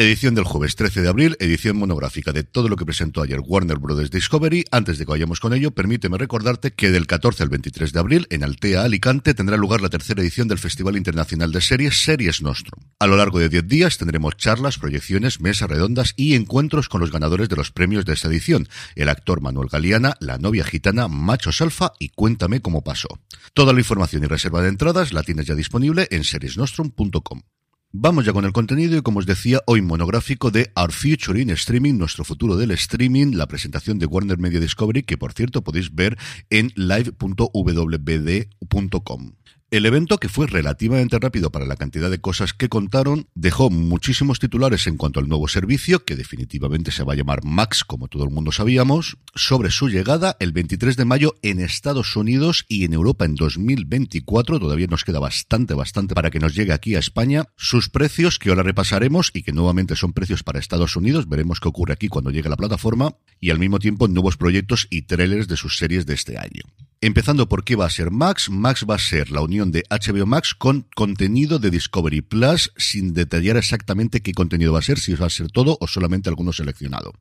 Edición del jueves 13 de abril, edición monográfica de todo lo que presentó ayer Warner Bros. Discovery. Antes de que vayamos con ello, permíteme recordarte que del 14 al 23 de abril, en Altea, Alicante, tendrá lugar la tercera edición del Festival Internacional de Series, Series Nostrum. A lo largo de 10 días tendremos charlas, proyecciones, mesas redondas y encuentros con los ganadores de los premios de esta edición, el actor Manuel Galeana, la novia gitana Machos Alfa y Cuéntame cómo pasó. Toda la información y reserva de entradas la tienes ya disponible en seriesnostrum.com. Vamos ya con el contenido y como os decía, hoy monográfico de Our Future in Streaming, nuestro futuro del streaming, la presentación de Warner Media Discovery, que por cierto podéis ver en live.wbd.com. El evento, que fue relativamente rápido para la cantidad de cosas que contaron, dejó muchísimos titulares en cuanto al nuevo servicio, que definitivamente se va a llamar Max, como todo el mundo sabíamos, sobre su llegada el 23 de mayo en Estados Unidos y en Europa en 2024. Todavía nos queda bastante, bastante para que nos llegue aquí a España. Sus precios, que ahora repasaremos y que nuevamente son precios para Estados Unidos. Veremos qué ocurre aquí cuando llegue la plataforma. Y al mismo tiempo nuevos proyectos y trailers de sus series de este año. Empezando por qué va a ser Max. Max va a ser la unión de HBO Max con contenido de Discovery Plus, sin detallar exactamente qué contenido va a ser, si va a ser todo o solamente alguno seleccionado.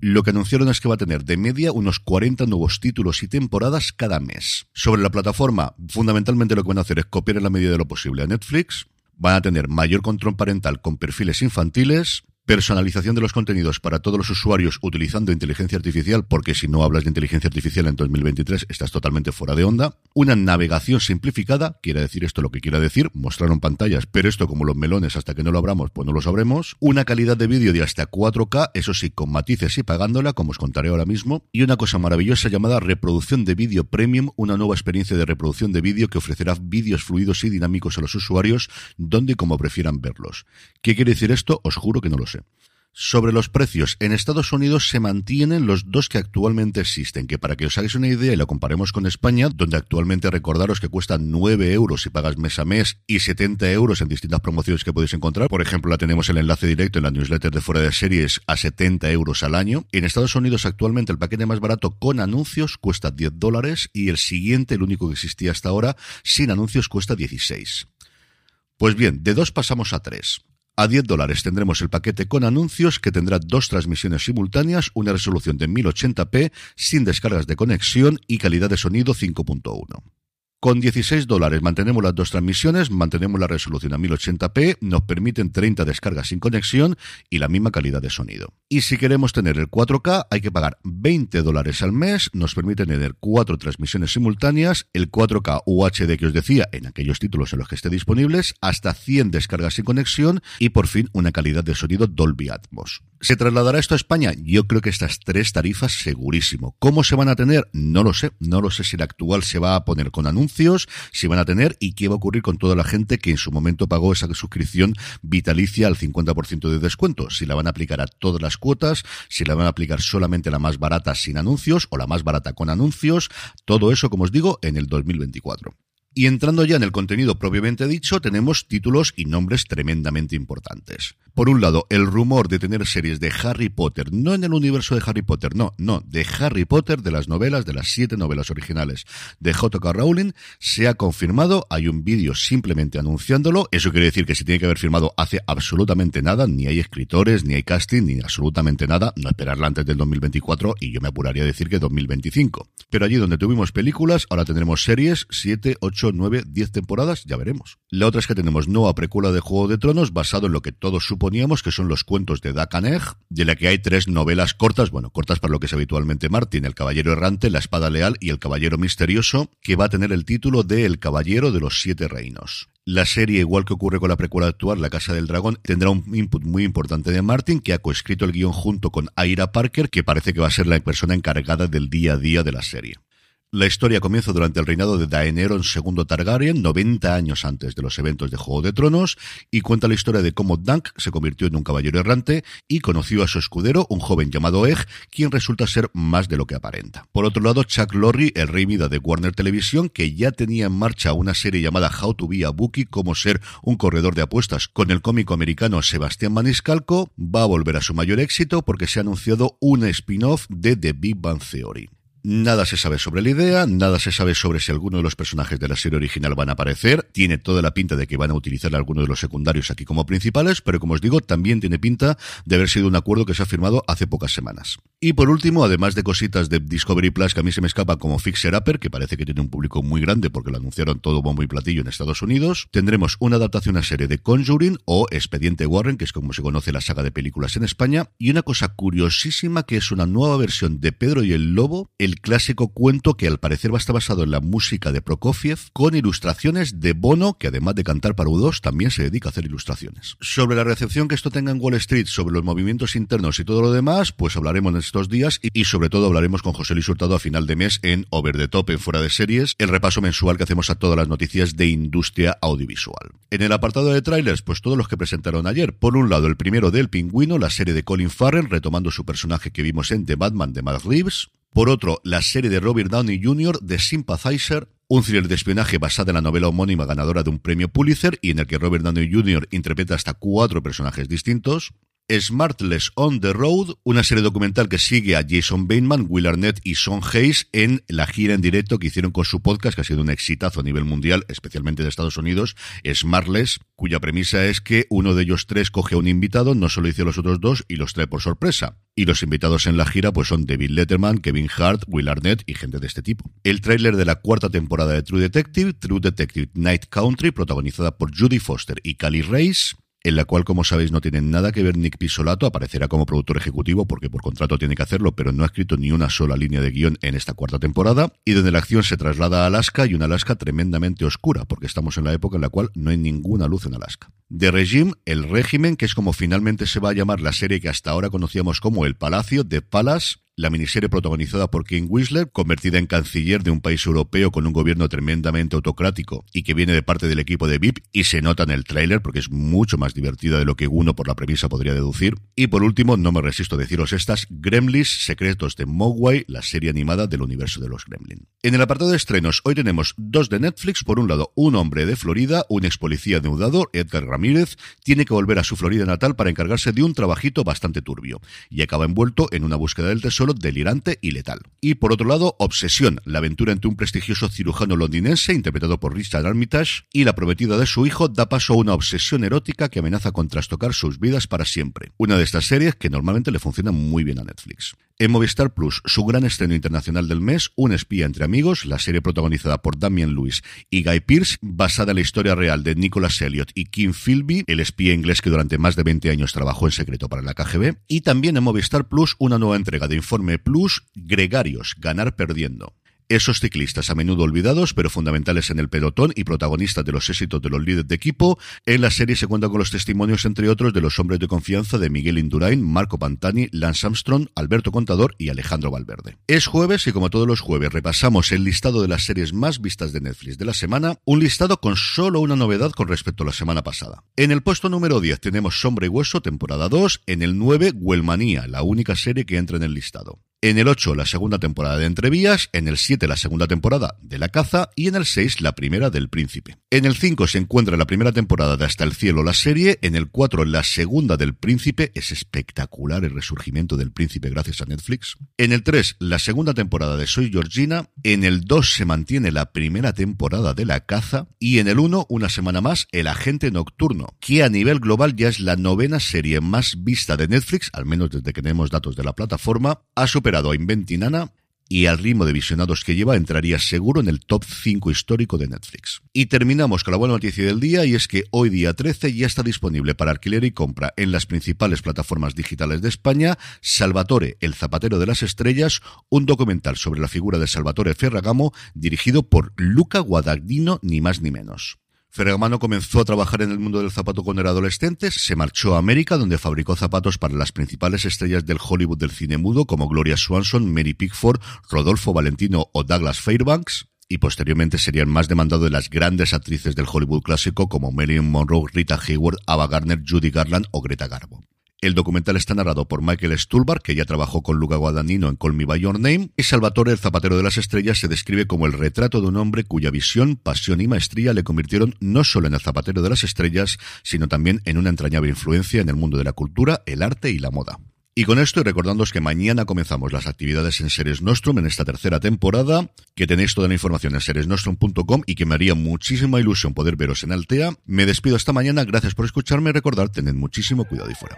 Lo que anunciaron es que va a tener de media unos 40 nuevos títulos y temporadas cada mes. Sobre la plataforma, fundamentalmente lo que van a hacer es copiar en la medida de lo posible a Netflix. Van a tener mayor control parental con perfiles infantiles, personalización de los contenidos para todos los usuarios utilizando inteligencia artificial, porque si no hablas de inteligencia artificial en 2023 estás totalmente fuera de onda. Una navegación simplificada, quiere decir esto lo que quiera decir, mostraron pantallas, pero esto como los melones hasta que no lo abramos, pues no lo sabremos. Una calidad de vídeo de hasta 4K, eso sí, con matices y pagándola, como os contaré ahora mismo. Y una cosa maravillosa llamada reproducción de vídeo premium, una nueva experiencia de reproducción de vídeo que ofrecerá vídeos fluidos y dinámicos a los usuarios, donde y como prefieran verlos. ¿Qué quiere decir esto? Os juro que no lo sé. Sobre los precios, en Estados Unidos se mantienen los dos que actualmente existen, que para que os hagáis una idea y lo comparemos con España, donde actualmente recordaros que cuestan 9 euros si pagas mes a mes y 70 euros en distintas promociones que podéis encontrar. Por ejemplo, la tenemos el enlace directo en la newsletter de fuera de series a 70 euros al año. En Estados Unidos actualmente el paquete más barato con anuncios cuesta 10 dólares y el siguiente, el único que existía hasta ahora, sin anuncios cuesta 16. Pues bien, de dos pasamos a tres. A 10 dólares tendremos el paquete con anuncios que tendrá dos transmisiones simultáneas, una resolución de 1080p, sin descargas de conexión y calidad de sonido 5.1. Con 16 dólares mantenemos las dos transmisiones, mantenemos la resolución a 1080p, nos permiten 30 descargas sin conexión y la misma calidad de sonido. Y si queremos tener el 4K hay que pagar 20 dólares al mes, nos permiten tener cuatro transmisiones simultáneas, el 4K UHD que os decía en aquellos títulos en los que esté disponibles, hasta 100 descargas sin conexión y por fin una calidad de sonido Dolby Atmos. ¿Se trasladará esto a España? Yo creo que estas tres tarifas segurísimo. ¿Cómo se van a tener? No lo sé. No lo sé si la actual se va a poner con anuncios, si van a tener y qué va a ocurrir con toda la gente que en su momento pagó esa suscripción vitalicia al 50% de descuento. Si la van a aplicar a todas las cuotas, si la van a aplicar solamente la más barata sin anuncios o la más barata con anuncios. Todo eso, como os digo, en el 2024. Y entrando ya en el contenido propiamente dicho, tenemos títulos y nombres tremendamente importantes. Por un lado, el rumor de tener series de Harry Potter, no en el universo de Harry Potter, no, no, de Harry Potter, de las novelas, de las siete novelas originales de J.K. Rowling, se ha confirmado, hay un vídeo simplemente anunciándolo, eso quiere decir que se tiene que haber firmado hace absolutamente nada, ni hay escritores, ni hay casting, ni absolutamente nada, no esperarla antes del 2024 y yo me apuraría a decir que 2025. Pero allí donde tuvimos películas, ahora tendremos series, 7, 8, 8, 9, 10 temporadas, ya veremos. La otra es que tenemos nueva precuela de Juego de Tronos basado en lo que todos suponíamos que son los cuentos de Dakan Egg, de la que hay tres novelas cortas, bueno, cortas para lo que es habitualmente Martin, El Caballero Errante, La Espada Leal y El Caballero Misterioso, que va a tener el título de El Caballero de los Siete Reinos. La serie, igual que ocurre con la precuela actual, La Casa del Dragón, tendrá un input muy importante de Martin, que ha coescrito el guion junto con Aira Parker, que parece que va a ser la persona encargada del día a día de la serie. La historia comienza durante el reinado de Daenerys II Targaryen, 90 años antes de los eventos de Juego de Tronos, y cuenta la historia de cómo Dunk se convirtió en un caballero errante y conoció a su escudero, un joven llamado Egg, quien resulta ser más de lo que aparenta. Por otro lado, Chuck Lorre, el rey Mida de Warner Television, que ya tenía en marcha una serie llamada How to be a Bookie, como ser un corredor de apuestas con el cómico americano Sebastián Maniscalco, va a volver a su mayor éxito porque se ha anunciado un spin-off de The Big Bang Theory. Nada se sabe sobre la idea, nada se sabe sobre si alguno de los personajes de la serie original van a aparecer. Tiene toda la pinta de que van a utilizar algunos de los secundarios aquí como principales, pero como os digo, también tiene pinta de haber sido un acuerdo que se ha firmado hace pocas semanas. Y por último, además de cositas de Discovery Plus que a mí se me escapa como Fixer Upper, que parece que tiene un público muy grande porque lo anunciaron todo bombo y platillo en Estados Unidos, tendremos una adaptación a serie de Conjuring o Expediente Warren, que es como se conoce la saga de películas en España, y una cosa curiosísima que es una nueva versión de Pedro y el Lobo, clásico cuento que al parecer va a estar basado en la música de Prokofiev, con ilustraciones de Bono, que además de cantar para U2, también se dedica a hacer ilustraciones. Sobre la recepción que esto tenga en Wall Street, sobre los movimientos internos y todo lo demás, pues hablaremos en estos días y, sobre todo hablaremos con José Luis Hurtado a final de mes en Over the Top, en Fuera de Series, el repaso mensual que hacemos a todas las noticias de industria audiovisual. En el apartado de trailers, pues todos los que presentaron ayer. Por un lado, el primero del Pingüino, la serie de Colin Farrell, retomando su personaje que vimos en The Batman de Matt Reeves. Por otro, la serie de Robert Downey Jr. de Sympathizer, un thriller de espionaje basada en la novela homónima ganadora de un premio Pulitzer y en el que Robert Downey Jr. interpreta hasta cuatro personajes distintos. Smartless on the Road, una serie documental que sigue a Jason Bateman, Will Arnett y Sean Hayes en la gira en directo que hicieron con su podcast, que ha sido un exitazo a nivel mundial, especialmente de Estados Unidos, Smartless, cuya premisa es que uno de ellos tres coge a un invitado, no solo dice a los otros dos, y los trae por sorpresa. Y los invitados en la gira pues son David Letterman, Kevin Hart, Will Arnett y gente de este tipo. El tráiler de la cuarta temporada de True Detective, True Detective Night Country, protagonizada por Judy Foster y Cali Race, en la cual, como sabéis, no tiene nada que ver Nick Pisolato, aparecerá como productor ejecutivo porque por contrato tiene que hacerlo, pero no ha escrito ni una sola línea de guion en esta cuarta temporada, y donde la acción se traslada a Alaska y una Alaska tremendamente oscura, porque estamos en la época en la cual no hay ninguna luz en Alaska. The Regime, el régimen, que es como finalmente se va a llamar la serie que hasta ahora conocíamos como El Palacio, de Palace, la miniserie protagonizada por King Whistler, convertida en canciller de un país europeo con un gobierno tremendamente autocrático y que viene de parte del equipo de VIP y se nota en el tráiler porque es mucho más divertida de lo que uno por la premisa podría deducir. Y por último, no me resisto a deciros estas, Gremlins Secretos de Mogwai, la serie animada del universo de los Gremlin. En el apartado de estrenos, hoy tenemos dos de Netflix. Por un lado, un hombre de Florida, un ex policía deudado, Edgar Ramírez, tiene que volver a su Florida natal para encargarse de un trabajito bastante turbio y acaba envuelto en una búsqueda del tesoro delirante y letal. Y por otro lado, Obsesión, la aventura entre un prestigioso cirujano londinense interpretado por Richard Armitage y la prometida de su hijo da paso a una obsesión erótica que amenaza con trastocar sus vidas para siempre. Una de estas series que normalmente le funciona muy bien a Netflix. En Movistar Plus, su gran estreno internacional del mes, Un espía entre amigos, la serie protagonizada por Damian Lewis y Guy Pearce, basada en la historia real de Nicholas Elliot y Kim Philby, el espía inglés que durante más de 20 años trabajó en secreto para la KGB, y también en Movistar Plus una nueva entrega de Informe Plus, Gregarios, ganar perdiendo. Esos ciclistas a menudo olvidados, pero fundamentales en el pelotón y protagonistas de los éxitos de los líderes de equipo, en la serie se cuenta con los testimonios, entre otros, de los hombres de confianza de Miguel Indurain, Marco Pantani, Lance Armstrong, Alberto Contador y Alejandro Valverde. Es jueves y como todos los jueves repasamos el listado de las series más vistas de Netflix de la semana, un listado con solo una novedad con respecto a la semana pasada. En el puesto número 10 tenemos Sombra y Hueso, temporada 2, en el 9, Huelmanía, la única serie que entra en el listado. En el 8, la segunda temporada de Entrevías. En el 7, la segunda temporada de La Caza. Y en el 6, la primera del Príncipe. En el 5 se encuentra la primera temporada de Hasta el Cielo, la serie. En el 4, la segunda del Príncipe. Es espectacular el resurgimiento del Príncipe gracias a Netflix. En el 3, la segunda temporada de Soy Georgina. En el 2 se mantiene la primera temporada de La Caza. Y en el 1, una semana más, El Agente Nocturno, que a nivel global ya es la novena serie más vista de Netflix, al menos desde que tenemos datos de la plataforma, ha superado a Inventinana, y al ritmo de visionados que lleva entraría seguro en el top 5 histórico de Netflix. Y terminamos con la buena noticia del día y es que hoy día 13 ya está disponible para alquiler y compra en las principales plataformas digitales de España Salvatore, el zapatero de las estrellas, un documental sobre la figura de Salvatore Ferragamo dirigido por Luca Guadagnino ni más ni menos. Ferragamo comenzó a trabajar en el mundo del zapato cuando era adolescente, se marchó a América donde fabricó zapatos para las principales estrellas del Hollywood del cine mudo como Gloria Swanson, Mary Pickford, Rodolfo Valentino o Douglas Fairbanks, y posteriormente serían más demandados de las grandes actrices del Hollywood clásico como Marilyn Monroe, Rita Hayworth, Ava Gardner, Judy Garland o Greta Garbo. El documental está narrado por Michael Stuhlbarg, que ya trabajó con Luca Guadagnino en Call Me By Your Name, y Salvatore, el zapatero de las estrellas, se describe como el retrato de un hombre cuya visión, pasión y maestría le convirtieron no solo en el zapatero de las estrellas, sino también en una entrañable influencia en el mundo de la cultura, el arte y la moda. Y con esto, y recordándoos que mañana comenzamos las actividades en Series Nostrum en esta tercera temporada, que tenéis toda la información en seresnostrum.com y que me haría muchísima ilusión poder veros en Altea. Me despido hasta mañana, gracias por escucharme, recordad, tened muchísimo cuidado y fuera.